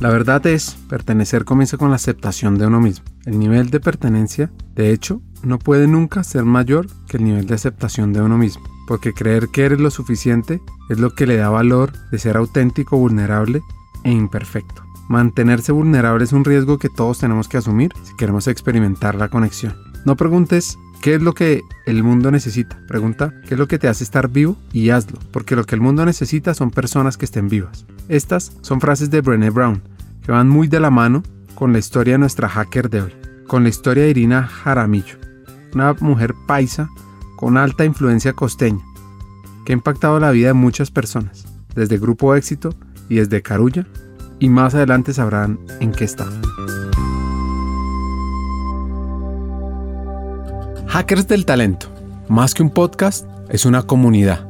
La verdad es, pertenecer comienza con la aceptación de uno mismo. El nivel de pertenencia, de hecho, no puede nunca ser mayor que el nivel de aceptación de uno mismo, porque creer que eres lo suficiente es lo que le da valor de ser auténtico, vulnerable e imperfecto. Mantenerse vulnerable es un riesgo que todos tenemos que asumir si queremos experimentar la conexión. No preguntes ¿Qué es lo que el mundo necesita? Pregunta, ¿qué es lo que te hace estar vivo? Y hazlo, porque lo que el mundo necesita son personas que estén vivas. Estas son frases de Brené Brown, que van muy de la mano con la historia de nuestra hacker de hoy, con la historia de Irina Jaramillo, una mujer paisa con alta influencia costeña, que ha impactado la vida de muchas personas, desde Grupo Éxito y desde Carulla, y más adelante sabrán en qué está. Hackers del Talento, más que un podcast, es una comunidad.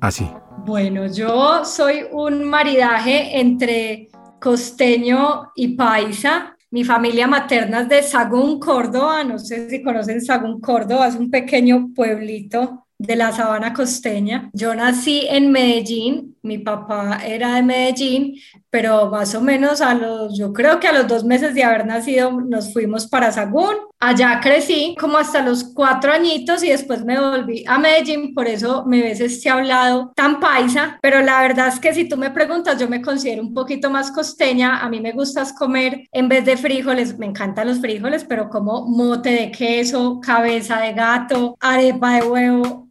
así. Bueno, yo soy un maridaje entre costeño y paisa. Mi familia materna es de Sagún, Córdoba. No sé si conocen Sagún, Córdoba. Es un pequeño pueblito de la sabana costeña. Yo nací en Medellín, mi papá era de Medellín, pero más o menos a los, yo creo que a los dos meses de haber nacido nos fuimos para Sagún. Allá crecí como hasta los cuatro añitos y después me volví a Medellín, por eso me ves este hablado tan paisa, pero la verdad es que si tú me preguntas, yo me considero un poquito más costeña, a mí me gusta comer en vez de frijoles, me encantan los frijoles, pero como mote de queso, cabeza de gato, arepa de huevo,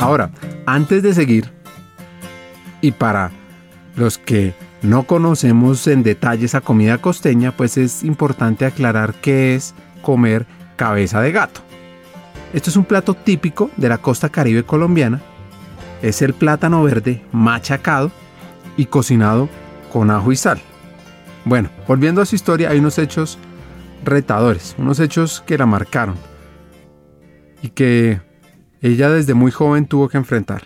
Ahora, antes de seguir, y para los que no conocemos en detalle esa comida costeña, pues es importante aclarar qué es comer cabeza de gato. Esto es un plato típico de la costa caribe colombiana. Es el plátano verde machacado y cocinado con ajo y sal. Bueno, volviendo a su historia, hay unos hechos retadores, unos hechos que la marcaron y que ella desde muy joven tuvo que enfrentar.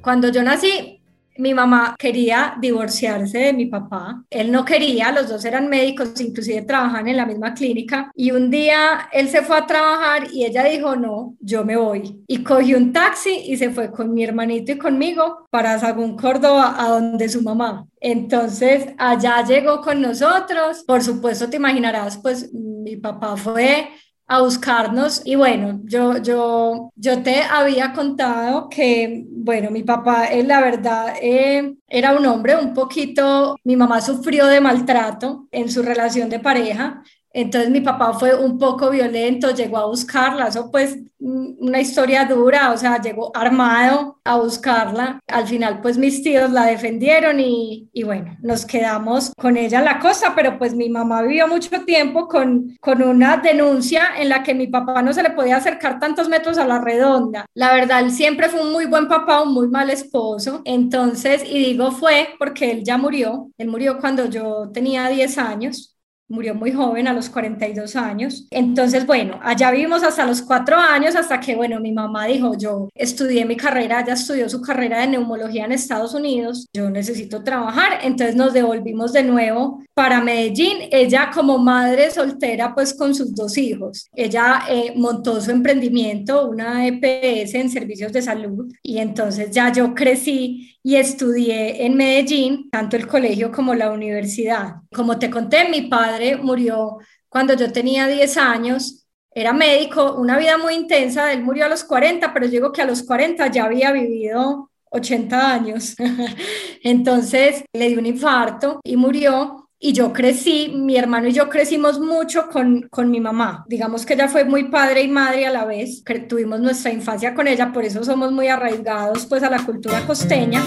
Cuando yo nací, mi mamá quería divorciarse de mi papá. Él no quería, los dos eran médicos, inclusive trabajaban en la misma clínica. Y un día él se fue a trabajar y ella dijo, no, yo me voy. Y cogió un taxi y se fue con mi hermanito y conmigo para Sagún, Córdoba, a donde su mamá. Entonces, allá llegó con nosotros. Por supuesto, te imaginarás, pues mi papá fue a buscarnos. Y bueno, yo, yo, yo te había contado que, bueno, mi papá, él la verdad, eh, era un hombre un poquito, mi mamá sufrió de maltrato en su relación de pareja, entonces mi papá fue un poco violento, llegó a buscarla, eso pues mm, una historia dura, o sea, llegó armado a buscarla. Al final pues mis tíos la defendieron y, y bueno, nos quedamos con ella la costa, pero pues mi mamá vivió mucho tiempo con, con una denuncia en la que mi papá no se le podía acercar tantos metros a la redonda. La verdad, él siempre fue un muy buen papá, un muy mal esposo. Entonces, y digo fue porque él ya murió, él murió cuando yo tenía 10 años murió muy joven, a los 42 años. Entonces, bueno, allá vivimos hasta los cuatro años, hasta que, bueno, mi mamá dijo, yo estudié mi carrera, ella estudió su carrera de neumología en Estados Unidos, yo necesito trabajar, entonces nos devolvimos de nuevo para Medellín, ella como madre soltera, pues con sus dos hijos. Ella eh, montó su emprendimiento, una EPS en servicios de salud, y entonces ya yo crecí y estudié en Medellín, tanto el colegio como la universidad. Como te conté, mi padre murió cuando yo tenía 10 años, era médico, una vida muy intensa, él murió a los 40, pero yo digo que a los 40 ya había vivido 80 años. Entonces le dio un infarto y murió y yo crecí, mi hermano y yo crecimos mucho con, con mi mamá. Digamos que ella fue muy padre y madre a la vez, tuvimos nuestra infancia con ella, por eso somos muy arraigados pues a la cultura costeña.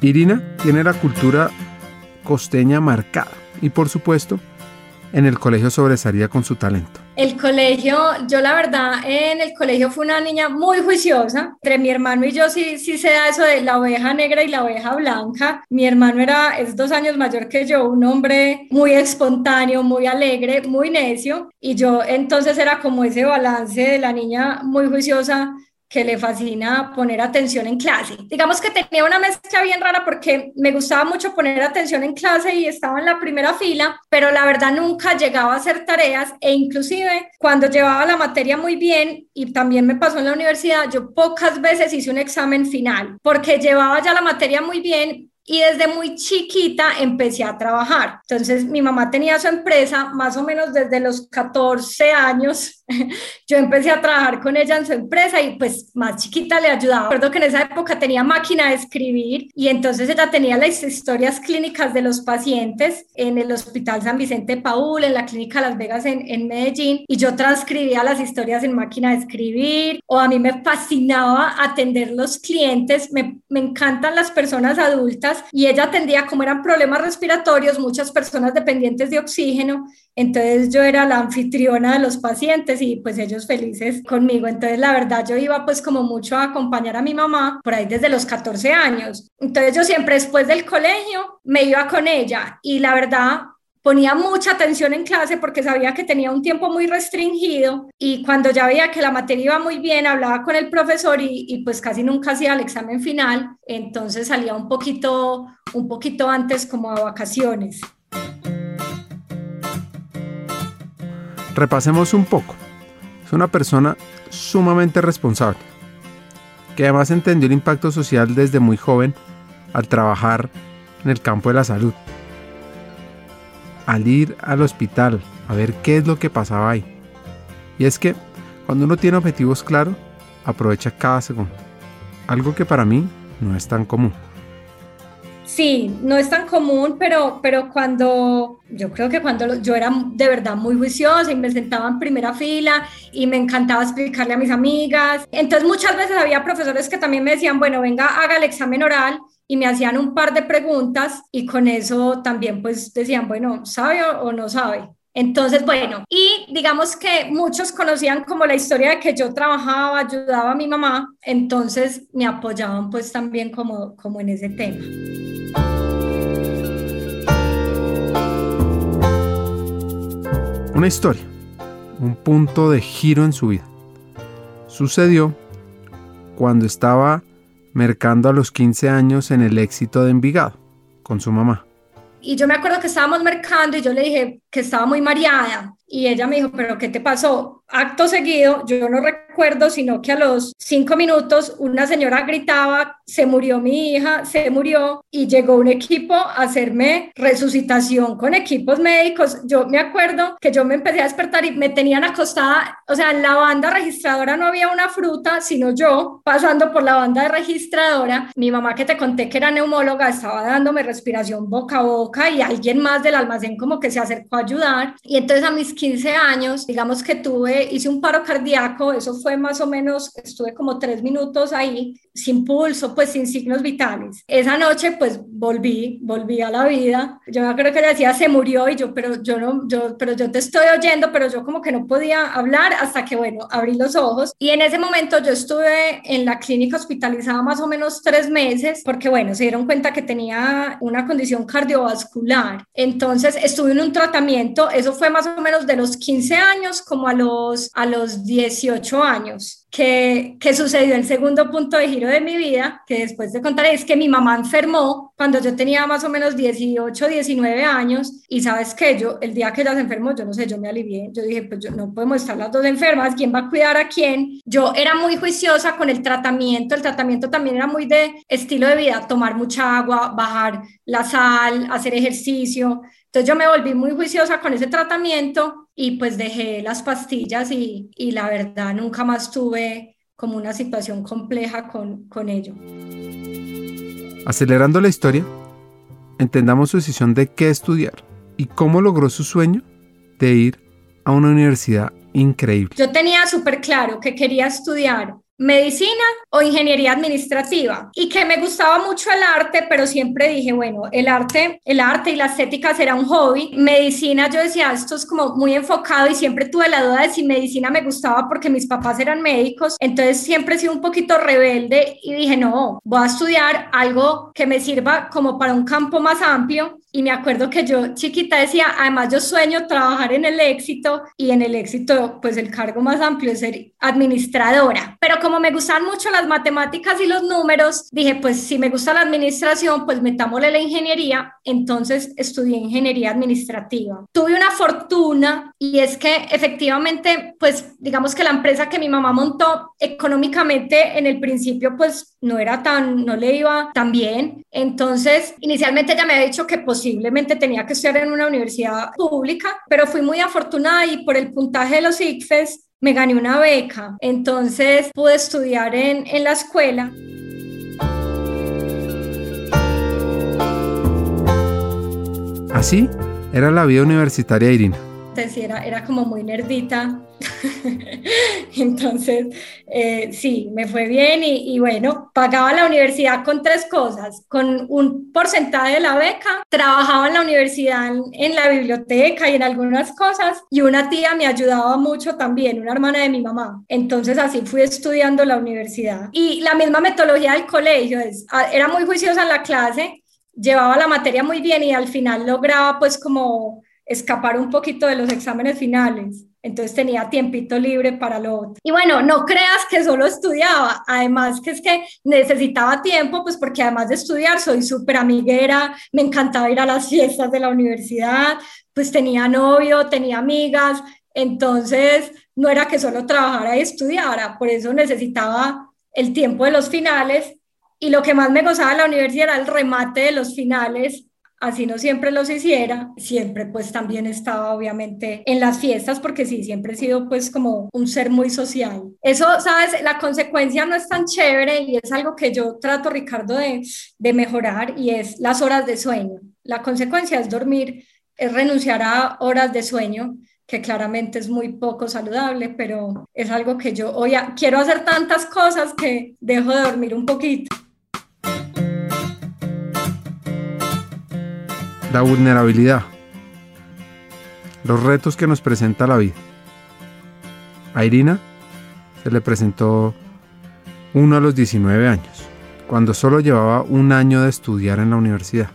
Irina tiene la cultura costeña marcada y por supuesto en el colegio sobresalía con su talento? El colegio, yo la verdad, en el colegio fue una niña muy juiciosa. Entre mi hermano y yo sí, sí se da eso de la oveja negra y la oveja blanca. Mi hermano era, es dos años mayor que yo, un hombre muy espontáneo, muy alegre, muy necio. Y yo entonces era como ese balance de la niña muy juiciosa que le fascina poner atención en clase. Digamos que tenía una mezcla bien rara porque me gustaba mucho poner atención en clase y estaba en la primera fila, pero la verdad nunca llegaba a hacer tareas e inclusive cuando llevaba la materia muy bien y también me pasó en la universidad, yo pocas veces hice un examen final porque llevaba ya la materia muy bien y desde muy chiquita empecé a trabajar. Entonces mi mamá tenía su empresa más o menos desde los 14 años. Yo empecé a trabajar con ella en su empresa y pues más chiquita le ayudaba. Recuerdo que en esa época tenía máquina de escribir y entonces ella tenía las historias clínicas de los pacientes en el Hospital San Vicente Paul, en la Clínica Las Vegas en, en Medellín y yo transcribía las historias en máquina de escribir o a mí me fascinaba atender los clientes. Me, me encantan las personas adultas y ella atendía, como eran problemas respiratorios, muchas personas dependientes de oxígeno, entonces yo era la anfitriona de los pacientes y pues ellos felices conmigo. Entonces la verdad yo iba pues como mucho a acompañar a mi mamá por ahí desde los 14 años. Entonces yo siempre después del colegio me iba con ella y la verdad ponía mucha atención en clase porque sabía que tenía un tiempo muy restringido y cuando ya veía que la materia iba muy bien, hablaba con el profesor y, pues casi nunca hacía el examen final, entonces salía un poquito, un poquito antes como a vacaciones. Repasemos un poco. Es una persona sumamente responsable, que además entendió el impacto social desde muy joven al trabajar en el campo de la salud al ir al hospital a ver qué es lo que pasaba ahí. Y es que cuando uno tiene objetivos claros, aprovecha cada segundo. Algo que para mí no es tan común. Sí, no es tan común, pero, pero cuando, yo creo que cuando yo era de verdad muy juiciosa y me sentaba en primera fila y me encantaba explicarle a mis amigas. Entonces muchas veces había profesores que también me decían, bueno, venga, haga el examen oral y me hacían un par de preguntas y con eso también pues decían, bueno, ¿sabe o no sabe? Entonces, bueno, y digamos que muchos conocían como la historia de que yo trabajaba, ayudaba a mi mamá, entonces me apoyaban pues también como, como en ese tema. Una historia, un punto de giro en su vida. Sucedió cuando estaba mercando a los 15 años en el éxito de Envigado con su mamá. Y yo me acuerdo que estábamos mercando y yo le dije que estaba muy mareada. Y ella me dijo, pero ¿qué te pasó? Acto seguido, yo no recuerdo, sino que a los cinco minutos una señora gritaba, se murió mi hija, se murió, y llegó un equipo a hacerme resucitación con equipos médicos. Yo me acuerdo que yo me empecé a despertar y me tenían acostada, o sea, en la banda registradora no había una fruta, sino yo pasando por la banda registradora. Mi mamá que te conté que era neumóloga estaba dándome respiración boca a boca y alguien más del almacén como que se acercó a ayudar. Y entonces a mis 15 años, digamos que tuve, hice un paro cardíaco, eso fue más o menos, estuve como tres minutos ahí, sin pulso, pues sin signos vitales. Esa noche pues volví, volví a la vida. Yo me acuerdo que ella decía, se murió y yo, pero yo no, yo, pero yo te estoy oyendo, pero yo como que no podía hablar hasta que, bueno, abrí los ojos. Y en ese momento yo estuve en la clínica hospitalizada más o menos tres meses, porque, bueno, se dieron cuenta que tenía una condición cardiovascular. Entonces estuve en un tratamiento, eso fue más o menos de los 15 años como a los, a los 18 años. Que, que, sucedió el segundo punto de giro de mi vida, que después te contaré, es que mi mamá enfermó cuando yo tenía más o menos 18, 19 años. Y sabes que yo, el día que ella se enfermó, yo no sé, yo me alivié, yo dije, pues yo, no podemos estar las dos enfermas, ¿quién va a cuidar a quién? Yo era muy juiciosa con el tratamiento, el tratamiento también era muy de estilo de vida, tomar mucha agua, bajar la sal, hacer ejercicio, entonces yo me volví muy juiciosa con ese tratamiento y pues dejé las pastillas y, y la verdad nunca más tuve como una situación compleja con, con ello. Acelerando la historia, entendamos su decisión de qué estudiar y cómo logró su sueño de ir a una universidad increíble. Yo tenía súper claro que quería estudiar medicina o ingeniería administrativa. Y que me gustaba mucho el arte, pero siempre dije, bueno, el arte, el arte y la estética será un hobby. Medicina, yo decía, esto es como muy enfocado y siempre tuve la duda de si medicina me gustaba porque mis papás eran médicos, entonces siempre he sido un poquito rebelde y dije, no, voy a estudiar algo que me sirva como para un campo más amplio y me acuerdo que yo chiquita decía, además yo sueño trabajar en el éxito y en el éxito, pues el cargo más amplio es ser administradora. Pero como me gustan mucho las matemáticas y los números, dije, pues si me gusta la administración, pues metámosle la ingeniería. Entonces estudié ingeniería administrativa. Tuve una fortuna y es que efectivamente, pues digamos que la empresa que mi mamá montó económicamente en el principio, pues no era tan, no le iba tan bien. Entonces, inicialmente ella me había dicho que posiblemente tenía que estudiar en una universidad pública, pero fui muy afortunada y por el puntaje de los ICFES me gané una beca. Entonces pude estudiar en, en la escuela. Así era la vida universitaria Irina era, era como muy nerdita. Entonces, eh, sí, me fue bien y, bueno, pagaba la universidad con tres cosas, con un porcentaje de la beca, trabajaba en la universidad en, la biblioteca y en algunas cosas y una tía me ayudaba mucho también, una hermana de mi mamá. Entonces así fui estudiando la universidad y la misma metodología del colegio, es, era muy juiciosa en la clase, llevaba la materia muy bien y al final lograba pues como escapar un poquito de los exámenes finales. Entonces tenía tiempito libre para lo otro. Y bueno, no creas que solo estudiaba, además que es que necesitaba tiempo, pues porque además de estudiar soy súper amiguera, me encantaba ir a las fiestas de la universidad, pues tenía novio, tenía amigas, entonces no era que solo trabajara y estudiara, por eso necesitaba el tiempo de los finales. Y lo que más me gozaba de la universidad era el remate de los finales así no siempre los hiciera, siempre pues también estaba obviamente en las fiestas porque sí, siempre he sido pues como un ser muy social. Eso, sabes, la consecuencia no es tan chévere y es algo que yo trato, Ricardo, de, de mejorar y es las horas de sueño. La consecuencia es dormir, es renunciar a horas de sueño que claramente es muy poco saludable, pero es algo que yo hoy quiero hacer tantas cosas que dejo de dormir un poquito. La vulnerabilidad. Los retos que nos presenta la vida. A Irina se le presentó uno a los 19 años, cuando solo llevaba un año de estudiar en la universidad.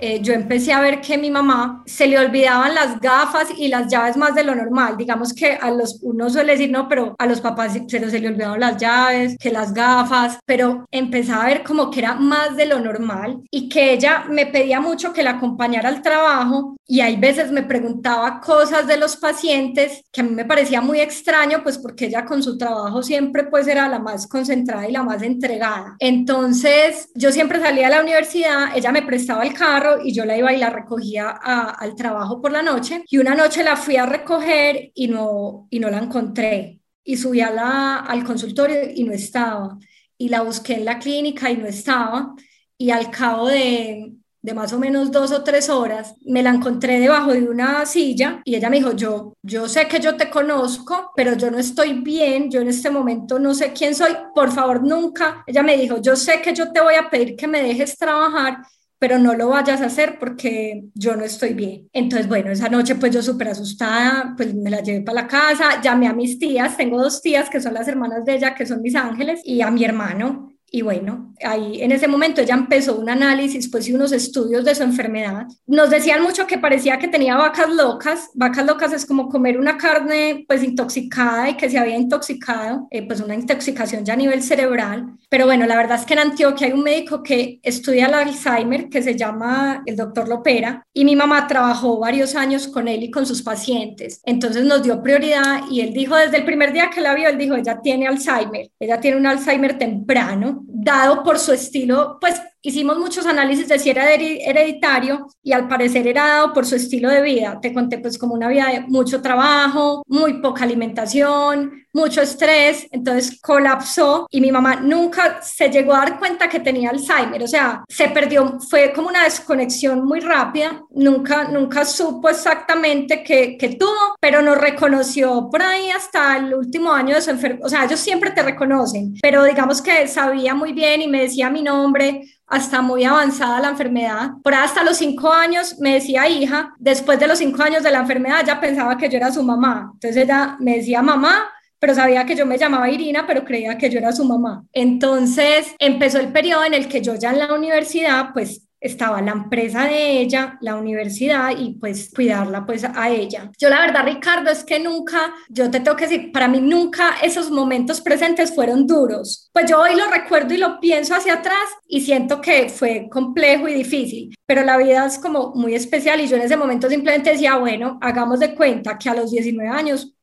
Eh, yo empecé a ver que mi mamá se le olvidaban las gafas y las llaves más de lo normal. Digamos que a los, uno suele decir, no, pero a los papás se, se le olvidaban las llaves, que las gafas, pero empezaba a ver como que era más de lo normal y que ella me pedía mucho que la acompañara al trabajo y hay veces me preguntaba cosas de los pacientes que a mí me parecía muy extraño, pues porque ella con su trabajo siempre pues era la más concentrada y la más entregada. Entonces yo siempre salía a la universidad, ella me prestaba el carro, y yo la iba y la recogía al trabajo por la noche. Y una noche la fui a recoger y no, y no la encontré. Y subí a la, al consultorio y no estaba. Y la busqué en la clínica y no estaba. Y al cabo de, de más o menos dos o tres horas, me la encontré debajo de una silla y ella me dijo, yo, yo sé que yo te conozco, pero yo no estoy bien, yo en este momento no sé quién soy, por favor nunca, ella me dijo, yo sé que yo te voy a pedir que me dejes trabajar, pero no lo vayas a hacer porque yo no estoy bien. Entonces, bueno, esa noche pues yo súper asustada, pues me la llevé para la casa, llamé a mis tías, tengo dos tías que son las hermanas de ella, que son mis ángeles, y a mi hermano. Y bueno, ahí en ese momento ella empezó un análisis, pues y unos estudios de su enfermedad. Nos decían mucho que parecía que tenía vacas locas. Vacas locas es como comer una carne pues intoxicada y que se había intoxicado, eh, pues una intoxicación ya a nivel cerebral. Pero bueno, la verdad es que en Antioquia hay un médico que estudia el Alzheimer que se llama el doctor Lopera y mi mamá trabajó varios años con él y con sus pacientes. Entonces nos dio prioridad y él dijo desde el primer día que la vio, él dijo, ella tiene Alzheimer, ella tiene un Alzheimer temprano dado por su estilo, pues hicimos muchos análisis de si era hereditario y al parecer era dado por su estilo de vida. Te conté pues como una vida de mucho trabajo, muy poca alimentación, mucho estrés, entonces colapsó y mi mamá nunca se llegó a dar cuenta que tenía Alzheimer, o sea, se perdió, fue como una desconexión muy rápida, nunca, nunca supo exactamente qué, qué tuvo, pero nos reconoció por ahí hasta el último año de su enfermedad, o sea, ellos siempre te reconocen, pero digamos que sabía muy bien y me decía mi nombre, hasta muy avanzada la enfermedad. Por hasta los cinco años me decía hija, después de los cinco años de la enfermedad ya pensaba que yo era su mamá. Entonces ella me decía mamá pero sabía que yo me llamaba Irina, pero creía que yo era su mamá. Entonces empezó el periodo en el que yo ya en la universidad, pues estaba la empresa de ella, la universidad y pues cuidarla pues a ella. Yo la verdad, Ricardo, es que nunca, yo te tengo que decir, para mí nunca esos momentos presentes fueron duros. Pues yo hoy lo recuerdo y lo pienso hacia atrás y siento que fue complejo y difícil, pero la vida es como muy especial y yo en ese momento simplemente decía, bueno, hagamos de cuenta que a los 19 años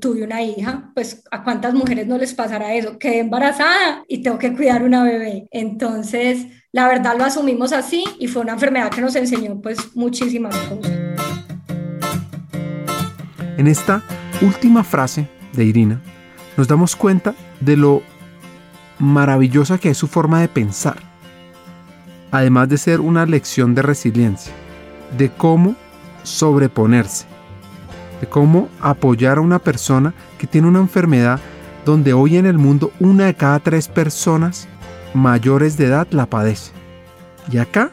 tuve una hija, pues a cuántas mujeres no les pasará eso, quedé embarazada y tengo que cuidar una bebé. Entonces, la verdad lo asumimos así y fue una enfermedad que nos enseñó pues muchísimas cosas. En esta última frase de Irina, nos damos cuenta de lo maravillosa que es su forma de pensar, además de ser una lección de resiliencia, de cómo sobreponerse de cómo apoyar a una persona que tiene una enfermedad donde hoy en el mundo una de cada tres personas mayores de edad la padece. Y acá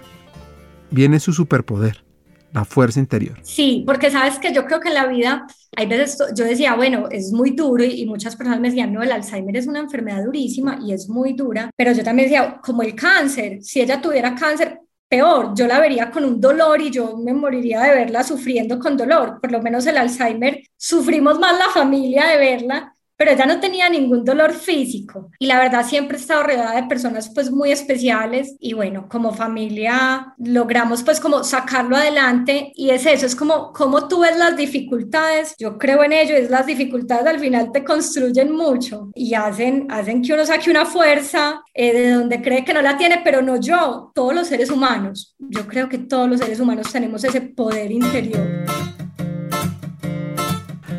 viene su superpoder, la fuerza interior. Sí, porque sabes que yo creo que la vida, hay veces yo decía, bueno, es muy duro y, muchas personas me decían, no, el Alzheimer es una enfermedad durísima y es muy dura, pero yo también decía, como el cáncer, si ella tuviera cáncer, peor, yo la vería con un dolor y yo me moriría de verla sufriendo con dolor. Por lo menos el Alzheimer, sufrimos más la familia de verla pero ella no tenía ningún dolor físico y la verdad siempre he estado rodeada de personas pues muy especiales y bueno, como familia logramos pues como sacarlo adelante y es eso, es como como tú ves las dificultades, yo creo en ello, es las dificultades al final te construyen mucho y hacen, hacen que uno saque una fuerza eh, de donde cree que no la tiene, pero no yo, todos los seres humanos, yo creo que todos los seres humanos tenemos ese poder interior.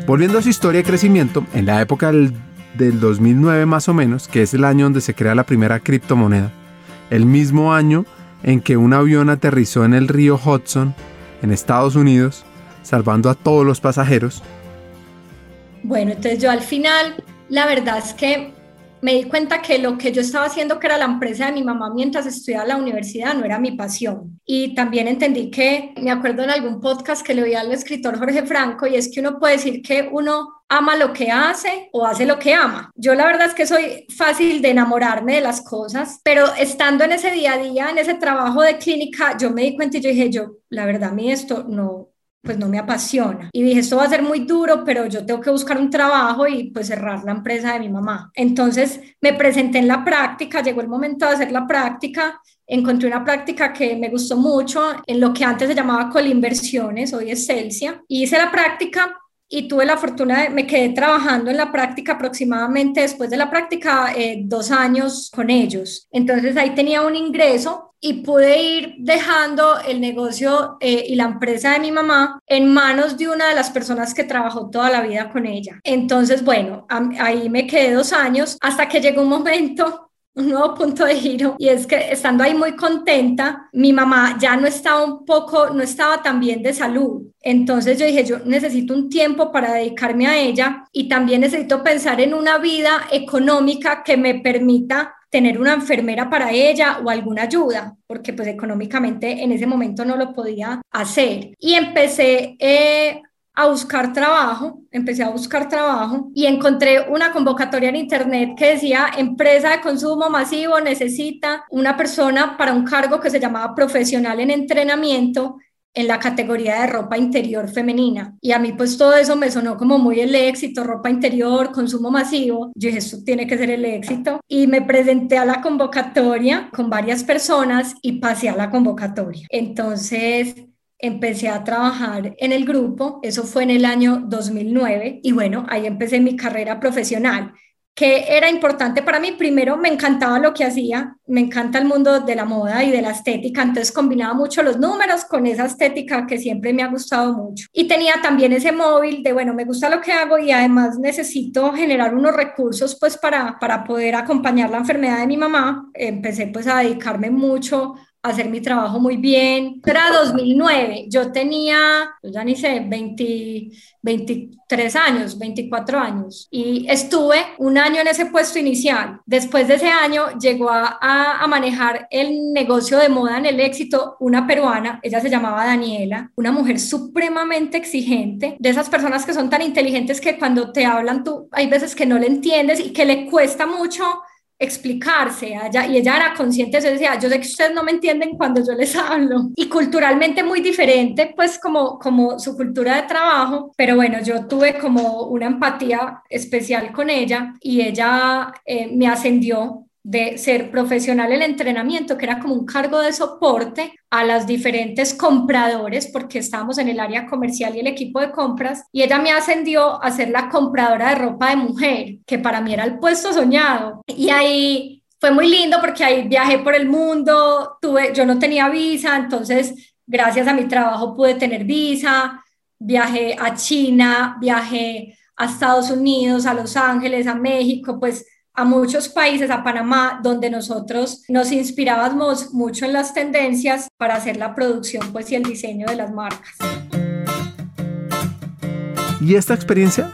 Volviendo a su historia de crecimiento, en la época del, 2009 más o menos, que es el año donde se crea la primera criptomoneda, el mismo año en que un avión aterrizó en el río Hudson, en Estados Unidos, salvando a todos los pasajeros. Bueno, entonces yo al final, la verdad es que me di cuenta que lo que yo estaba haciendo, que era la empresa de mi mamá mientras estudiaba la universidad, no era mi pasión. Y también entendí que, me acuerdo en algún podcast que le oí al escritor Jorge Franco, y es que uno puede decir que uno ama lo que hace o hace lo que ama. Yo la verdad es que soy fácil de enamorarme de las cosas, pero estando en ese día a día, en ese trabajo de clínica, yo me di cuenta y yo dije, yo, la verdad, a mí esto no, pues no me apasiona. Y dije, esto va a ser muy duro, pero yo tengo que buscar un trabajo y pues cerrar la empresa de mi mamá. Entonces me presenté en la práctica, llegó el momento de hacer la práctica, encontré una práctica que me gustó mucho en lo que antes se llamaba Colinversiones, hoy es Celsia, y hice la práctica y tuve la fortuna de, me quedé trabajando en la práctica aproximadamente después de la práctica eh, dos años con ellos. Entonces ahí tenía un ingreso y pude ir dejando el negocio eh, y la empresa de mi mamá en manos de una de las personas que trabajó toda la vida con ella. Entonces, bueno, ahí me quedé dos años hasta que llegó un momento un nuevo punto de giro y es que estando ahí muy contenta, mi mamá ya no estaba un poco, no estaba tan bien de salud. Entonces yo dije, yo necesito un tiempo para dedicarme a ella y también necesito pensar en una vida económica que me permita tener una enfermera para ella o alguna ayuda, porque pues económicamente en ese momento no lo podía hacer. Y empecé eh, a buscar trabajo, empecé a buscar trabajo y encontré una convocatoria en internet que decía empresa de consumo masivo necesita una persona para un cargo que se llamaba profesional en entrenamiento en la categoría de ropa interior femenina. Y a mí pues todo eso me sonó como muy el éxito, ropa interior, consumo masivo. Yo dije, esto tiene que ser el éxito. Y me presenté a la convocatoria con varias personas y pasé a la convocatoria. Entonces empecé a trabajar en el grupo, eso fue en el año 2009 y bueno, ahí empecé mi carrera profesional. Que era importante para mí. Primero, me encantaba lo que hacía, me encanta el mundo de la moda y de la estética, entonces combinaba mucho los números con esa estética que siempre me ha gustado mucho. Y tenía también ese móvil de, bueno, me gusta lo que hago y además necesito generar unos recursos pues para, para poder acompañar la enfermedad de mi mamá. Empecé pues a dedicarme mucho hacer mi trabajo muy bien. Era 2009, yo tenía, ya ni sé, 20, 23 años, 24 años, y estuve un año en ese puesto inicial. Después de ese año llegó a, manejar el negocio de moda en el éxito una peruana, ella se llamaba Daniela, una mujer supremamente exigente, de esas personas que son tan inteligentes que cuando te hablan tú hay veces que no le entiendes y que le cuesta mucho explicarse ella, y ella era consciente de eso, decía, yo sé que ustedes no me entienden cuando yo les hablo. Y culturalmente muy diferente pues como, como su cultura de trabajo, pero bueno, yo tuve como una empatía especial con ella y ella eh, me ascendió de ser profesional el entrenamiento, que era como un cargo de soporte a las diferentes compradores, porque estábamos en el área comercial y el equipo de compras, y ella me ascendió a ser la compradora de ropa de mujer, que para mí era el puesto soñado. Y ahí fue muy lindo porque ahí viajé por el mundo, tuve, yo no tenía visa, entonces gracias a mi trabajo pude tener visa, viajé a China, viajé a Estados Unidos, a Los Ángeles, a México, pues a muchos países, a Panamá, donde nosotros nos inspirábamos mucho en las tendencias para hacer la producción pues, y el diseño de las marcas. ¿Y esta experiencia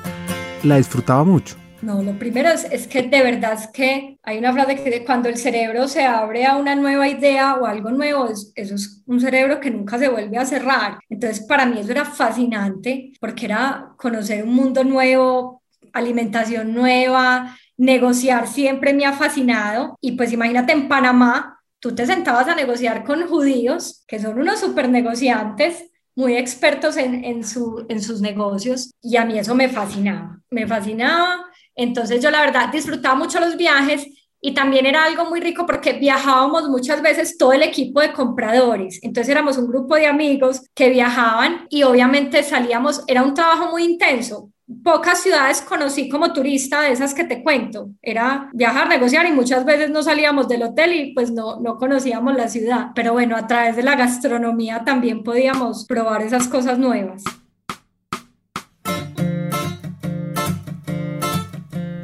la disfrutaba mucho? No, lo primero es, que de verdad es que hay una frase que cuando el cerebro se abre a una nueva idea o algo nuevo, es, eso es un cerebro que nunca se vuelve a cerrar. Entonces, para mí eso era fascinante porque era conocer un mundo nuevo, alimentación nueva, negociar siempre me ha fascinado y pues imagínate en Panamá, tú te sentabas a negociar con judíos, que son unos super negociantes, muy expertos en, en, su, en sus negocios y a mí eso me fascinaba, me fascinaba. Entonces yo la verdad disfrutaba mucho los viajes y también era algo muy rico porque viajábamos muchas veces todo el equipo de compradores. Entonces éramos un grupo de amigos que viajaban y obviamente salíamos, era un trabajo muy intenso pocas ciudades conocí como turista de esas que te cuento. Era viajar, negociar y muchas veces no salíamos del hotel y pues no, no conocíamos la ciudad. Pero bueno, a través de la gastronomía también podíamos probar esas cosas nuevas.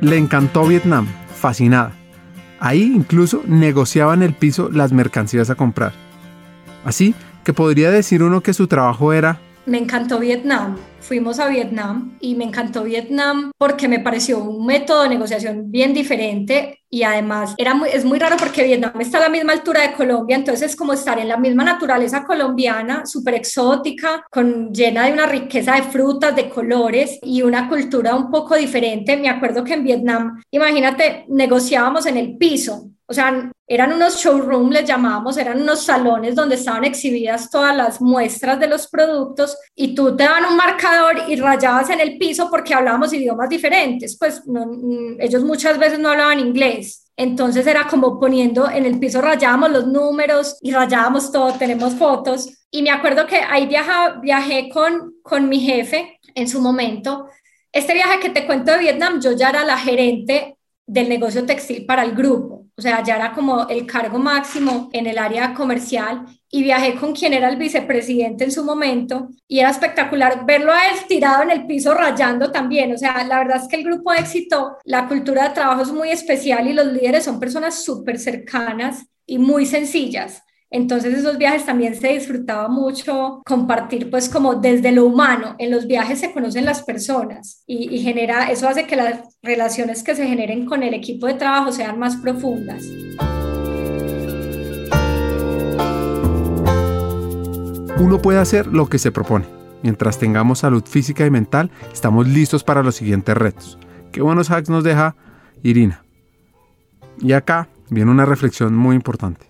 Le encantó Vietnam, fascinada. Ahí incluso negociaban el piso las mercancías a comprar. Así que podría decir uno que su trabajo era me encantó Vietnam. Fuimos a Vietnam y me encantó Vietnam porque me pareció un método de negociación bien diferente y además era muy, es muy raro porque Vietnam está a la misma altura de Colombia, entonces es como estar en la misma naturaleza colombiana, súper exótica, con, llena de una riqueza de frutas, de colores y una cultura un poco diferente. Me acuerdo que en Vietnam, imagínate, negociábamos en el piso, o sea, eran unos showrooms, les llamábamos, eran unos salones donde estaban exhibidas todas las muestras de los productos y tú te daban un marcador y rayabas en el piso porque hablábamos idiomas diferentes, pues mm, ellos muchas veces no hablaban inglés. Entonces era como poniendo en el piso, rayábamos los números y rayábamos todo, tenemos fotos. Y me acuerdo que ahí viaja, viajé con, con mi jefe en su momento. Este viaje que te cuento de Vietnam, yo ya era la gerente del negocio textil para el grupo o sea, ya era como el cargo máximo en el área comercial y viajé con quien era el vicepresidente en su momento y era espectacular verlo a él tirado en el piso rayando también. O sea, la verdad es que el grupo éxito, la cultura de trabajo es muy especial y los líderes son personas súper cercanas y muy sencillas. Entonces esos viajes también se disfrutaba mucho compartir pues como desde lo humano. En los viajes se conocen las personas y, genera, eso hace que las relaciones que se generen con el equipo de trabajo sean más profundas. Uno puede hacer lo que se propone. Mientras tengamos salud física y mental, estamos listos para los siguientes retos. Qué buenos hacks nos deja Irina. Y acá viene una reflexión muy importante.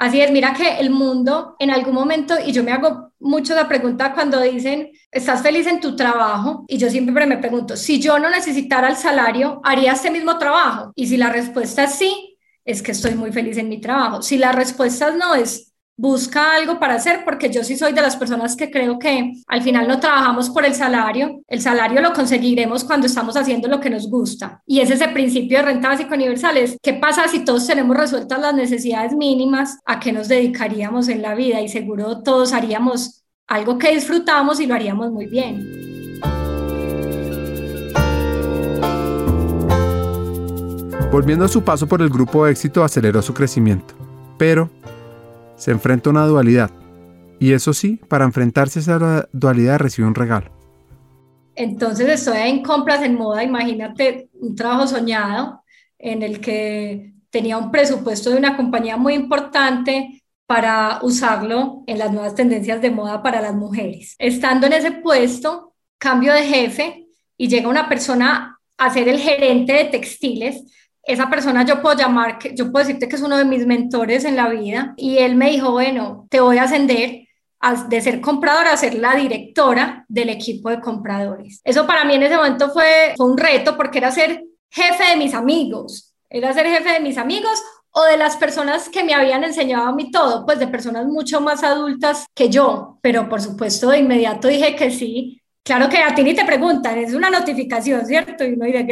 Así es, mira que el mundo en algún momento, y yo me hago mucho la pregunta cuando dicen, ¿estás feliz en tu trabajo? Y yo siempre me pregunto, si yo no necesitara el salario, ¿haría este mismo trabajo? Y si la respuesta es sí, es que estoy muy feliz en mi trabajo. Si la respuesta es no, es busca algo para hacer, porque yo sí soy de las personas que creo que al final no trabajamos por el salario, el salario lo conseguiremos cuando estamos haciendo lo que nos gusta. Y es ese principio de renta básica universal, es qué pasa si todos tenemos resueltas las necesidades mínimas, a qué nos dedicaríamos en la vida y seguro todos haríamos algo que disfrutamos y lo haríamos muy bien. Volviendo a su paso por el grupo éxito, aceleró su crecimiento. Pero se enfrenta a una dualidad. Y eso sí, para enfrentarse a esa dualidad recibe un regalo. Entonces estoy en compras en moda, imagínate un trabajo soñado en el que tenía un presupuesto de una compañía muy importante para usarlo en las nuevas tendencias de moda para las mujeres. Estando en ese puesto, cambio de jefe y llega una persona a ser el gerente de textiles esa persona yo puedo llamar, yo puedo decirte que es uno de mis mentores en la vida y él me dijo, bueno, te voy a ascender de ser compradora a ser la directora del equipo de compradores. Eso para mí en ese momento fue, fue un reto porque era ser jefe de mis amigos, era ser jefe de mis amigos o de las personas que me habían enseñado a mí todo, pues de personas mucho más adultas que yo, pero por supuesto de inmediato dije que sí. Claro que a ti ni te preguntan, es una notificación, ¿cierto? Y uno dice,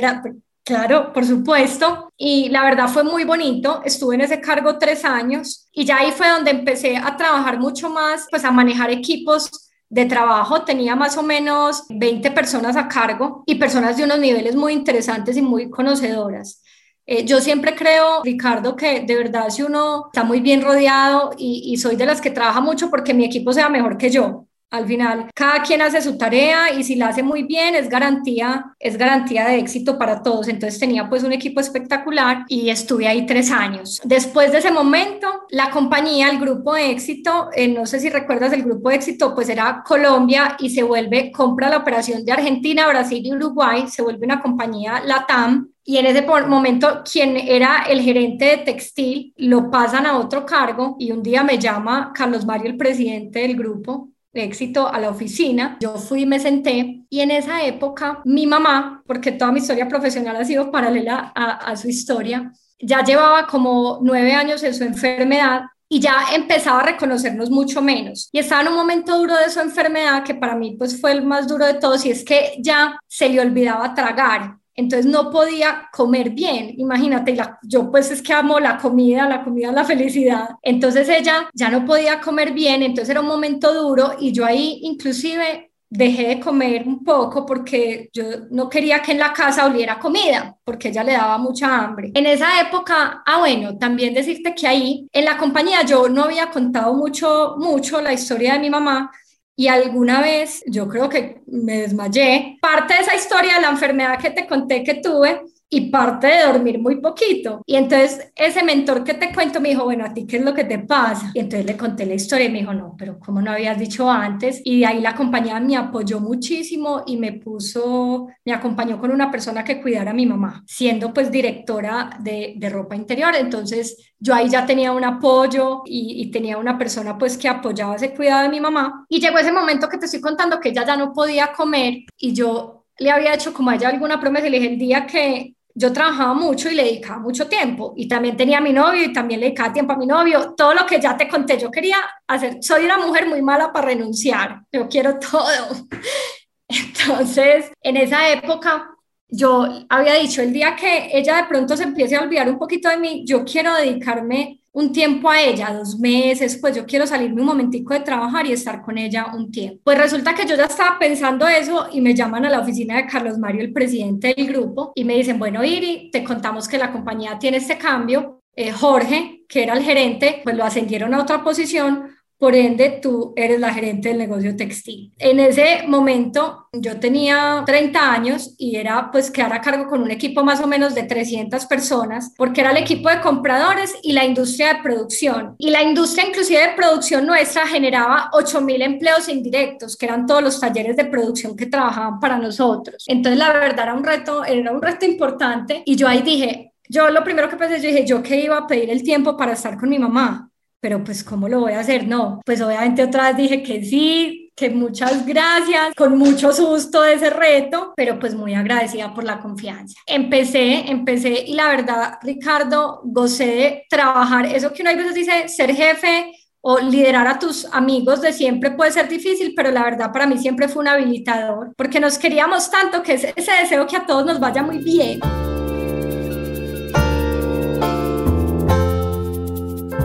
Claro, por supuesto. Y la verdad fue muy bonito. Estuve en ese cargo tres años y ya ahí fue donde empecé a trabajar mucho más, pues a manejar equipos de trabajo. Tenía más o menos 20 personas a cargo y personas de unos niveles muy interesantes y muy conocedoras. Eh, yo siempre creo, Ricardo, que de verdad si uno está muy bien rodeado y, y soy de las que trabaja mucho porque mi equipo sea mejor que yo. Al final, cada quien hace su tarea y si la hace muy bien es garantía, es garantía de éxito para todos. Entonces tenía pues un equipo espectacular y estuve ahí tres años. Después de ese momento, la compañía, el grupo de éxito, eh, no sé si recuerdas el grupo de éxito, pues era Colombia y se vuelve, compra la operación de Argentina, Brasil y Uruguay, se vuelve una compañía LATAM y en ese momento quien era el gerente de textil lo pasan a otro cargo y un día me llama Carlos Mario, el presidente del grupo, éxito a la oficina. Yo fui y me senté y en esa época mi mamá, porque toda mi historia profesional ha sido paralela a, a su historia, ya llevaba como nueve años en su enfermedad y ya empezaba a reconocernos mucho menos. Y estaba en un momento duro de su enfermedad que para mí pues fue el más duro de todos y es que ya se le olvidaba tragar entonces no podía comer bien, imagínate, yo pues es que amo la comida, la comida la felicidad, entonces ella ya no podía comer bien, entonces era un momento duro y yo ahí inclusive dejé de comer un poco porque yo no quería que en la casa oliera comida, porque ella le daba mucha hambre. En esa época, ah bueno, también decirte que ahí en la compañía yo no había contado mucho, mucho la historia de mi mamá, y alguna vez yo creo que me desmayé. Parte de esa historia de la enfermedad que te conté que tuve y parte de dormir muy poquito. Y entonces ese mentor que te cuento me dijo, bueno, ¿a ti qué es lo que te pasa? Y entonces le conté la historia y me dijo, no, pero ¿cómo no habías dicho antes? Y de ahí la compañía me apoyó muchísimo y me puso, me acompañó con una persona que cuidara a mi mamá, siendo pues directora de, de ropa interior. Entonces yo ahí ya tenía un apoyo y, y, tenía una persona pues que apoyaba ese cuidado de mi mamá. Y llegó ese momento que te estoy contando que ella ya no podía comer y yo le había hecho como a ella alguna promesa y le dije el día que yo trabajaba mucho y le dedicaba mucho tiempo y también tenía a mi novio y también le dedicaba tiempo a mi novio, todo lo que ya te conté, yo quería hacer, soy una mujer muy mala para renunciar, yo quiero todo. Entonces, en esa época, yo había dicho, el día que ella de pronto se empiece a olvidar un poquito de mí, yo quiero dedicarme un tiempo a ella, dos meses, pues yo quiero salirme un momentico de trabajar y estar con ella un tiempo. Pues resulta que yo ya estaba pensando eso y me llaman a la oficina de Carlos Mario, el presidente del grupo, y me dicen, bueno, Iri, te contamos que la compañía tiene este cambio. Eh, Jorge, que era el gerente, pues lo ascendieron a otra posición por ende, tú eres la gerente del negocio textil. En ese momento yo tenía 30 años y era pues quedar a cargo con un equipo más o menos de 300 personas, porque era el equipo de compradores y la industria de producción. Y la industria inclusive de producción nuestra generaba 8.000 empleos indirectos, que eran todos los talleres de producción que trabajaban para nosotros. Entonces, la verdad era un reto, era un reto importante y yo ahí dije, yo lo primero que pensé, yo dije, yo que iba a pedir el tiempo para estar con mi mamá pero pues ¿cómo lo voy a hacer? No, pues obviamente otra vez dije que sí, que muchas gracias, con mucho susto de ese reto, pero pues muy agradecida por la confianza. Empecé, empecé y la verdad, Ricardo, gocé de trabajar, eso que uno a veces dice, ser jefe o liderar a tus amigos de siempre puede ser difícil, pero la verdad para mí siempre fue un habilitador, porque nos queríamos tanto que ese, ese deseo que a todos nos vaya muy bien.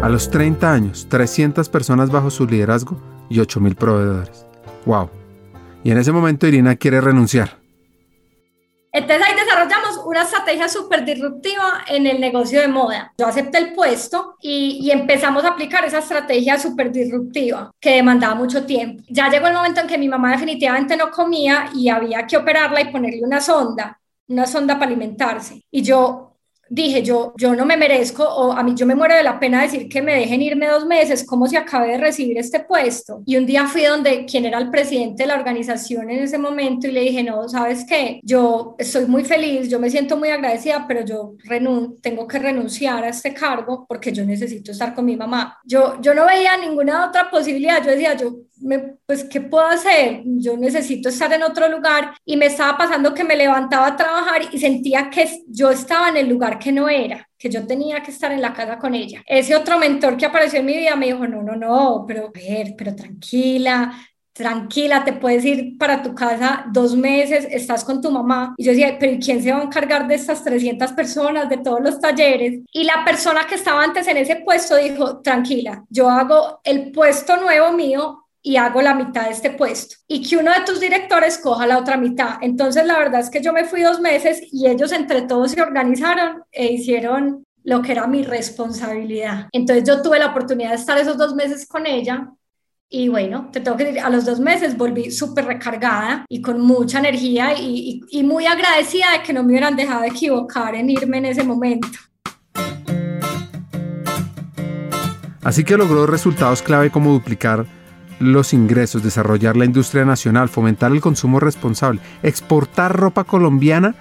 A los 30 años, 300 personas bajo su liderazgo y 8.000 proveedores. ¡Wow! Y en ese momento Irina quiere renunciar. Entonces ahí desarrollamos una estrategia súper disruptiva en el negocio de moda. Yo acepté el puesto y, y empezamos a aplicar esa estrategia súper disruptiva que demandaba mucho tiempo. Ya llegó el momento en que mi mamá definitivamente no comía y había que operarla y ponerle una sonda, una sonda para alimentarse. Y yo dije, yo, yo no me merezco, o a mí yo me muero de la pena decir que me dejen irme dos meses, como si acabé de recibir este puesto. Y un día fui donde quien era el presidente de la organización en ese momento y le dije, no, sabes qué, yo estoy muy feliz, yo me siento muy agradecida, pero yo renun tengo que renunciar a este cargo porque yo necesito estar con mi mamá. Yo, yo no veía ninguna otra posibilidad, yo decía, yo pues, ¿qué puedo hacer? Yo necesito estar en otro lugar y me estaba pasando que me levantaba a trabajar y sentía que yo estaba en el lugar que no era, que yo tenía que estar en la casa con ella. Ese otro mentor que apareció en mi vida me dijo, no, no, no, pero a ver, pero tranquila, tranquila, te puedes ir para tu casa dos meses, estás con tu mamá. Y yo decía, pero ¿quién se va a encargar de estas 300 personas, de todos los talleres? Y la persona que estaba antes en ese puesto dijo, tranquila, yo hago el puesto nuevo mío y hago la mitad de este puesto y que uno de tus directores coja la otra mitad. Entonces, la verdad es que yo me fui dos meses y ellos entre todos se organizaron e hicieron lo que era mi responsabilidad. Entonces, yo tuve la oportunidad de estar esos dos meses con ella y bueno, te tengo que decir, a los dos meses volví súper recargada y con mucha energía y, y, y muy agradecida de que no me hubieran dejado equivocar en irme en ese momento. Así que logró resultados clave como duplicar los ingresos, desarrollar la industria nacional, fomentar el consumo responsable, exportar ropa colombiana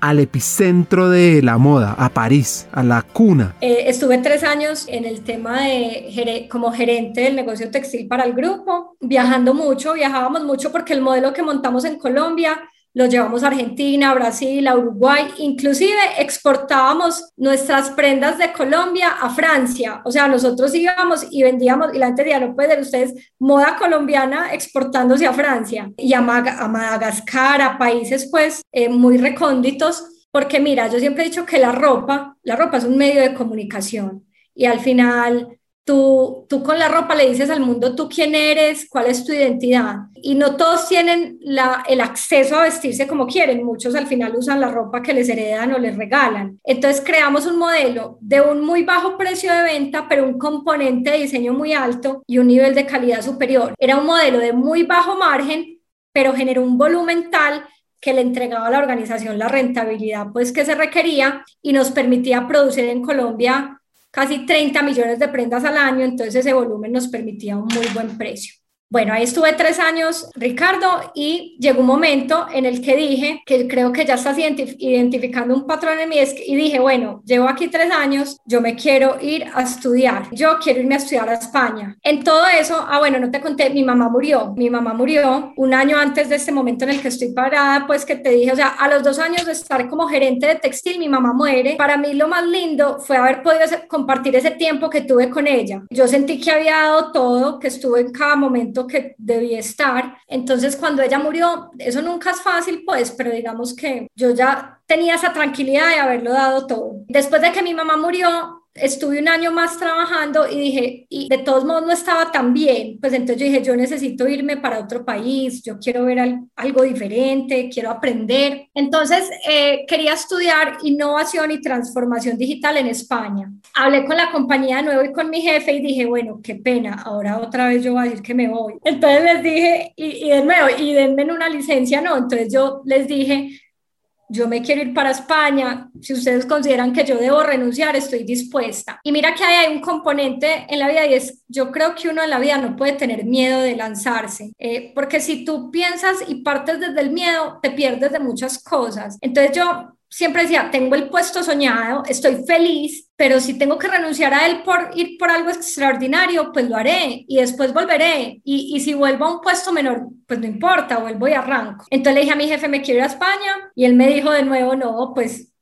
al epicentro de la moda, a París, a la cuna. Eh, estuve tres años en el tema de como gerente del negocio textil para el grupo, viajando mucho, viajábamos mucho porque el modelo que montamos en Colombia lo llevamos a Argentina, Brasil, a Uruguay, inclusive exportábamos nuestras prendas de Colombia a Francia, o sea, nosotros íbamos y vendíamos, y la gente decía, no puede ustedes, moda colombiana exportándose a Francia y a, Madagascar, a países pues eh, muy recónditos, porque mira, yo siempre he dicho que la ropa, la ropa es un medio de comunicación. Y al final Tú, tú, con la ropa le dices al mundo tú quién eres, cuál es tu identidad. Y no todos tienen la, el acceso a vestirse como quieren. Muchos al final usan la ropa que les heredan o les regalan. Entonces creamos un modelo de un muy bajo precio de venta, pero un componente de diseño muy alto y un nivel de calidad superior. Era un modelo de muy bajo margen, pero generó un volumen tal que le entregaba a la organización la rentabilidad pues que se requería y nos permitía producir en Colombia casi 30 millones de prendas al año, entonces ese volumen nos permitía un muy buen precio. Bueno, ahí estuve tres años, Ricardo, y llegó un momento en el que dije que creo que ya estás identificando un patrón en mí y dije, bueno, llevo aquí tres años, yo me quiero ir a estudiar, yo quiero irme a estudiar a España. En todo eso, ah, bueno, no te conté, mi mamá murió, mi mamá murió un año antes de este momento en el que estoy parada, pues que te dije, o sea, a los dos años de estar como gerente de textil, mi mamá muere. Para mí lo más lindo fue haber podido compartir ese tiempo que tuve con ella. Yo sentí que había dado todo, que estuve en cada momento que debía estar. Entonces, cuando ella murió, eso nunca es fácil, pues, pero digamos que yo ya tenía esa tranquilidad de haberlo dado todo. Después de que mi mamá murió, estuve un año más trabajando y dije, y de todos modos no estaba tan bien, pues entonces yo dije, yo necesito irme para otro país, yo quiero ver algo diferente, quiero aprender. Entonces eh, quería estudiar innovación y transformación digital en España. Hablé con la compañía de nuevo y con mi jefe y dije, bueno, qué pena, ahora otra vez yo voy a decir que me voy. Entonces les dije, y, y de nuevo, y denme una licencia, no, entonces yo les dije, yo me quiero ir para España, si ustedes consideran que yo debo renunciar, estoy dispuesta. Y mira que hay un componente en la vida y es, yo creo que uno en la vida no puede tener miedo de lanzarse, eh, porque si tú piensas y partes desde el miedo, te pierdes de muchas cosas. Entonces yo siempre decía, tengo el puesto soñado, estoy feliz, pero si tengo que renunciar a él por ir por algo extraordinario, pues lo haré y después volveré. Y, y si vuelvo a un puesto menor, pues no importa, vuelvo y arranco. Entonces le dije a mi jefe, me quiero ir a España y él me dijo de nuevo, no, pues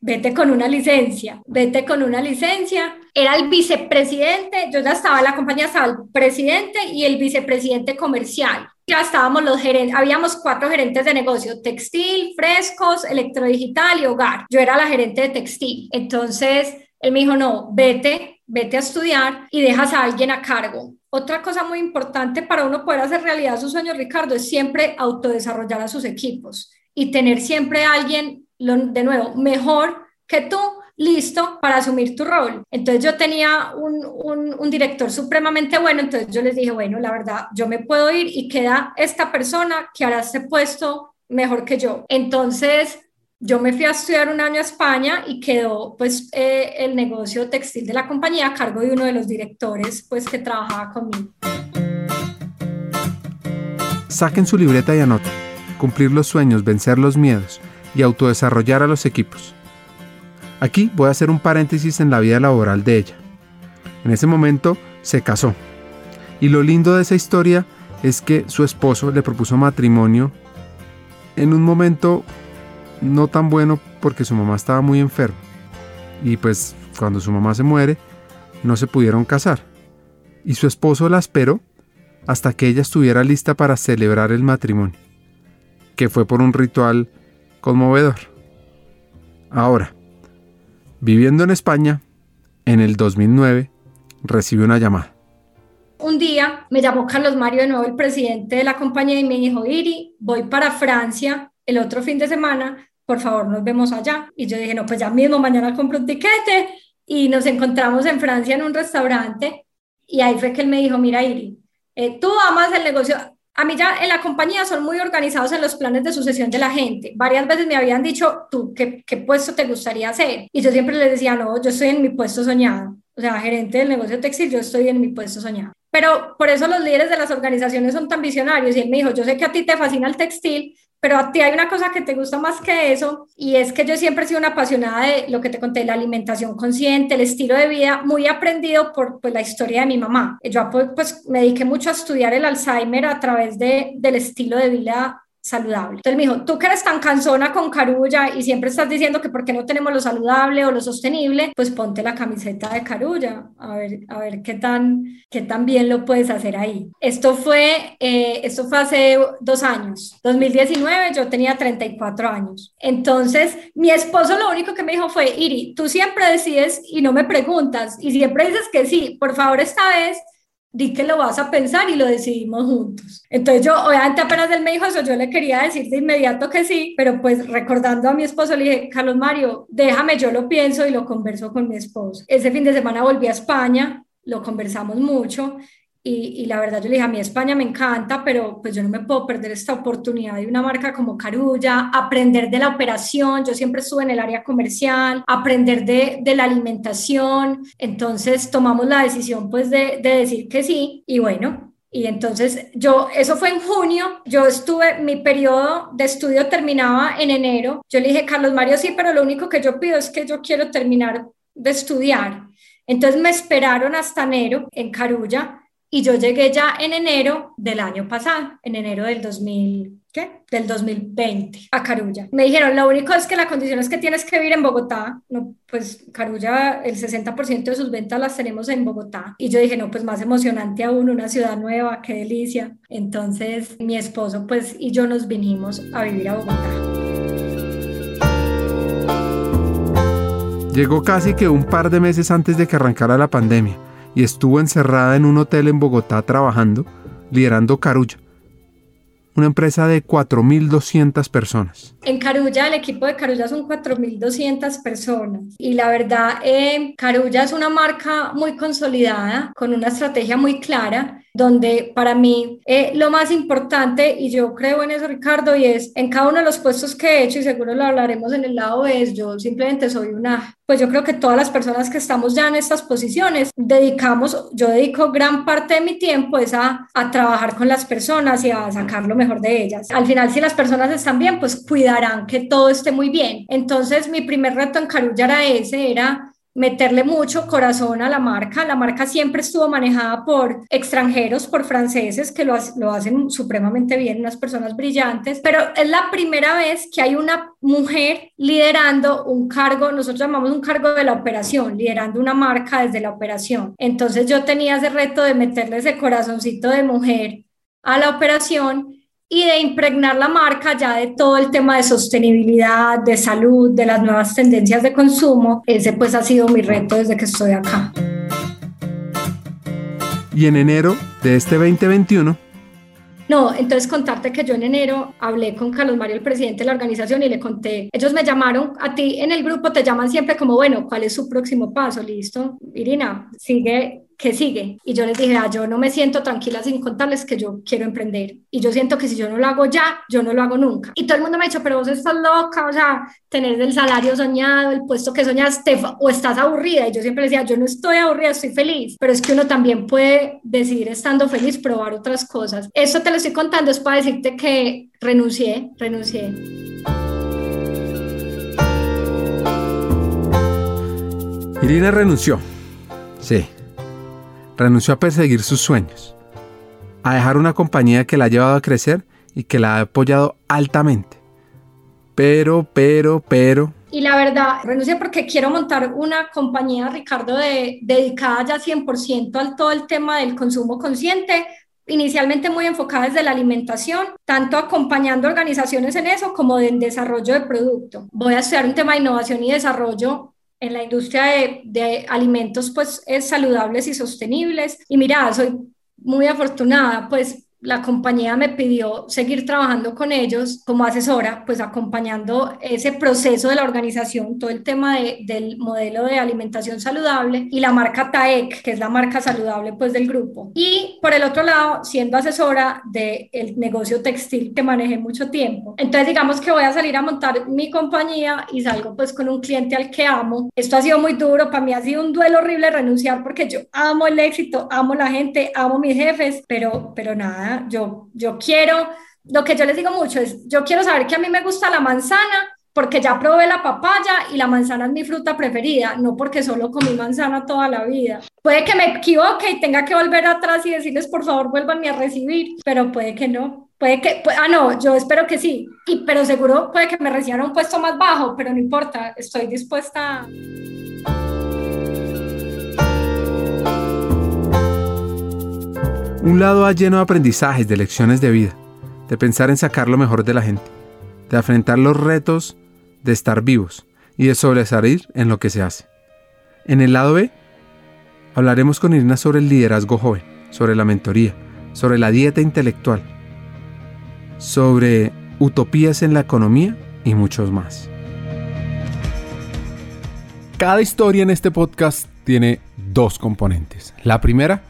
vete con una licencia, vete con una licencia. Era el vicepresidente, yo ya estaba la compañía, estaba el presidente y el vicepresidente comercial. Ya estábamos los gerentes, habíamos cuatro gerentes de negocio, textil, frescos, electrodigital y hogar. Yo era la gerente de textil. Entonces, él me dijo, no, vete, vete a estudiar y dejas a alguien a cargo. Otra cosa muy importante para uno poder hacer realidad sus sueños, Ricardo, es siempre autodesarrollar a sus equipos y tener siempre a alguien, de nuevo, mejor que tú, listo para asumir tu rol. Entonces yo tenía un, director supremamente bueno, entonces yo les dije, bueno, la verdad, yo me puedo ir y queda esta persona que hará este puesto mejor que yo. Entonces yo me fui a estudiar un año a España y quedó pues eh, el negocio textil de la compañía a cargo de uno de los directores pues que trabajaba conmigo. Saquen su libreta y anoten. Cumplir los sueños, vencer los miedos y autodesarrollar a los equipos. Aquí voy a hacer un paréntesis en la vida laboral de ella. En ese momento se casó. Y lo lindo de esa historia es que su esposo le propuso matrimonio en un momento no tan bueno porque su mamá estaba muy enferma. Y pues cuando su mamá se muere, no se pudieron casar. Y su esposo la esperó hasta que ella estuviera lista para celebrar el matrimonio, que fue por un ritual conmovedor. Ahora, viviendo en España, en el 2009, recibió una llamada. Un día me llamó Carlos Mario de nuevo, el presidente de la compañía, y me dijo, Iri, voy para Francia el otro fin de semana por favor, nos vemos allá. Y yo dije, no, pues ya mismo mañana compro un tiquete y nos encontramos en Francia en un restaurante y ahí fue que él me dijo, mira, Iri, eh, tú amas el negocio. A mí ya en la compañía son muy organizados en los planes de sucesión de la gente. Varias veces me habían dicho, tú, ¿qué, puesto te gustaría hacer? Y yo siempre les decía, no, yo estoy en mi puesto soñado. O sea, gerente del negocio textil, yo estoy en mi puesto soñado. Pero por eso los líderes de las organizaciones son tan visionarios. Y él me dijo, yo sé que a ti te fascina el textil, pero a ti hay una cosa que te gusta más que eso y es que yo siempre he sido una apasionada de lo que te conté, la alimentación consciente, el estilo de vida, muy aprendido por pues, la historia de mi mamá. Yo pues me dediqué mucho a estudiar el Alzheimer a través de, del estilo de vida saludable. Entonces me dijo, tú que eres tan cansona con Carulla y siempre estás diciendo que por qué no tenemos lo saludable o lo sostenible, pues ponte la camiseta de Carulla, a ver, a ver qué tan, qué tan bien lo puedes hacer ahí. Esto fue, eh, esto fue hace dos años, 2019, yo tenía 34 años. Entonces, mi esposo lo único que me dijo fue, Iri, tú siempre decides y no me preguntas y siempre dices que sí, por favor esta vez di que lo vas a pensar y lo decidimos juntos. Entonces yo, obviamente apenas él me dijo eso, yo le quería decir de inmediato que sí, pero pues recordando a mi esposo le dije, Carlos Mario, déjame, yo lo pienso y lo converso con mi esposo. Ese fin de semana volví a España, lo conversamos mucho y, la verdad yo le dije, a mí España me encanta, pero pues yo no me puedo perder esta oportunidad de una marca como Carulla, aprender de la operación, yo siempre estuve en el área comercial, aprender de, de la alimentación, entonces tomamos la decisión pues de, de decir que sí y bueno, y entonces yo, eso fue en junio, yo estuve, mi periodo de estudio terminaba en enero, yo le dije, Carlos Mario, sí, pero lo único que yo pido es que yo quiero terminar de estudiar. Entonces me esperaron hasta enero en Carulla y yo llegué ya en enero del año pasado, en enero del 2000, ¿qué? Del 2020 a Carulla. Me dijeron, lo único es que la condición es que tienes que vivir en Bogotá. No, pues Carulla, el 60% de sus ventas las tenemos en Bogotá. Y yo dije, no, pues más emocionante aún, una ciudad nueva, qué delicia. Entonces mi esposo pues y yo nos vinimos a vivir a Bogotá. Llegó casi que un par de meses antes de que arrancara la pandemia y estuvo encerrada en un hotel en Bogotá trabajando, liderando Carulla, una empresa de 4.200 personas. En Carulla, el equipo de Carulla son 4.200 personas y la verdad, eh, Carulla es una marca muy consolidada, con una estrategia muy clara donde para mí eh, lo más importante, y yo creo en eso, Ricardo, y es en cada uno de los puestos que he hecho, y seguro lo hablaremos en el lado es, yo simplemente soy una, pues yo creo que todas las personas que estamos ya en estas posiciones, dedicamos, yo dedico gran parte de mi tiempo es a, a trabajar con las personas y a sacar lo mejor de ellas. Al final, si las personas están bien, pues cuidarán que todo esté muy bien. Entonces, mi primer reto en Carulla era ese, era meterle mucho corazón a la marca. La marca siempre estuvo manejada por extranjeros, por franceses, que lo, lo, hacen supremamente bien, unas personas brillantes, pero es la primera vez que hay una mujer liderando un cargo, nosotros llamamos un cargo de la operación, liderando una marca desde la operación. Entonces yo tenía ese reto de meterle ese corazoncito de mujer a la operación y de impregnar la marca ya de todo el tema de sostenibilidad, de salud, de las nuevas tendencias de consumo. Ese pues ha sido mi reto desde que estoy acá. Y en enero de este 2021, no, entonces contarte que yo en enero hablé con Carlos Mario, el presidente de la organización, y le conté, ellos me llamaron, a ti en el grupo te llaman siempre como, bueno, ¿cuál es su próximo paso? Listo, Irina, sigue ¿qué sigue? Y yo les dije, ah, yo no me siento tranquila sin contarles que yo quiero emprender. Y yo siento que si yo no lo hago ya, yo no lo hago nunca. Y todo el mundo me ha dicho, pero vos estás loca, o sea, tener el salario soñado, el puesto que soñaste, o estás aburrida. Y yo siempre decía, yo no estoy aburrida, estoy feliz. Pero es que uno también puede decidir estando feliz, probar otras cosas. Esto te lo estoy contando es para decirte que renuncié, renuncié. Irina renunció. Sí, renunció a perseguir sus sueños, a dejar una compañía que la ha llevado a crecer y que la ha apoyado altamente. Pero, pero, pero... Y la verdad, renuncié porque quiero montar una compañía, Ricardo, de, dedicada ya 100% al todo el tema del consumo consciente, inicialmente muy enfocada desde la alimentación, tanto acompañando organizaciones en eso como en desarrollo de producto. Voy a estudiar un tema de innovación y desarrollo en la industria de, alimentos pues es saludables y sostenibles. Y mira, soy muy afortunada, pues la compañía me pidió seguir trabajando con ellos como asesora, pues acompañando ese proceso de la organización, todo el tema del modelo de alimentación saludable y la marca TAEC, que es la marca saludable pues del grupo. Y por el otro lado, siendo asesora del negocio textil que manejé mucho tiempo. Entonces digamos que voy a salir a montar mi compañía y salgo pues con un cliente al que amo. Esto ha sido muy duro, para mí ha sido un duelo horrible renunciar porque yo amo el éxito, amo la gente, amo mis jefes, pero, pero nada yo, yo quiero, lo que yo les digo mucho es, yo quiero saber que a mí me gusta la manzana porque ya probé la papaya y la manzana es mi fruta preferida, no porque solo comí manzana toda la vida. Puede que me equivoque y tenga que volver atrás y decirles, por favor, vuelvan a recibir, pero puede que no. Puede que, ah, no, yo espero que sí, y, pero seguro puede que me reciban un puesto más bajo, pero no importa, estoy dispuesta. Un lado A lleno de aprendizajes, de lecciones de vida, de pensar en sacar lo mejor de la gente, de afrontar los retos de estar vivos y de sobresalir en lo que se hace. En el lado B, hablaremos con Irina sobre el liderazgo joven, sobre la mentoría, sobre la dieta intelectual, sobre utopías en la economía y muchos más. Cada historia en este podcast tiene dos componentes. La primera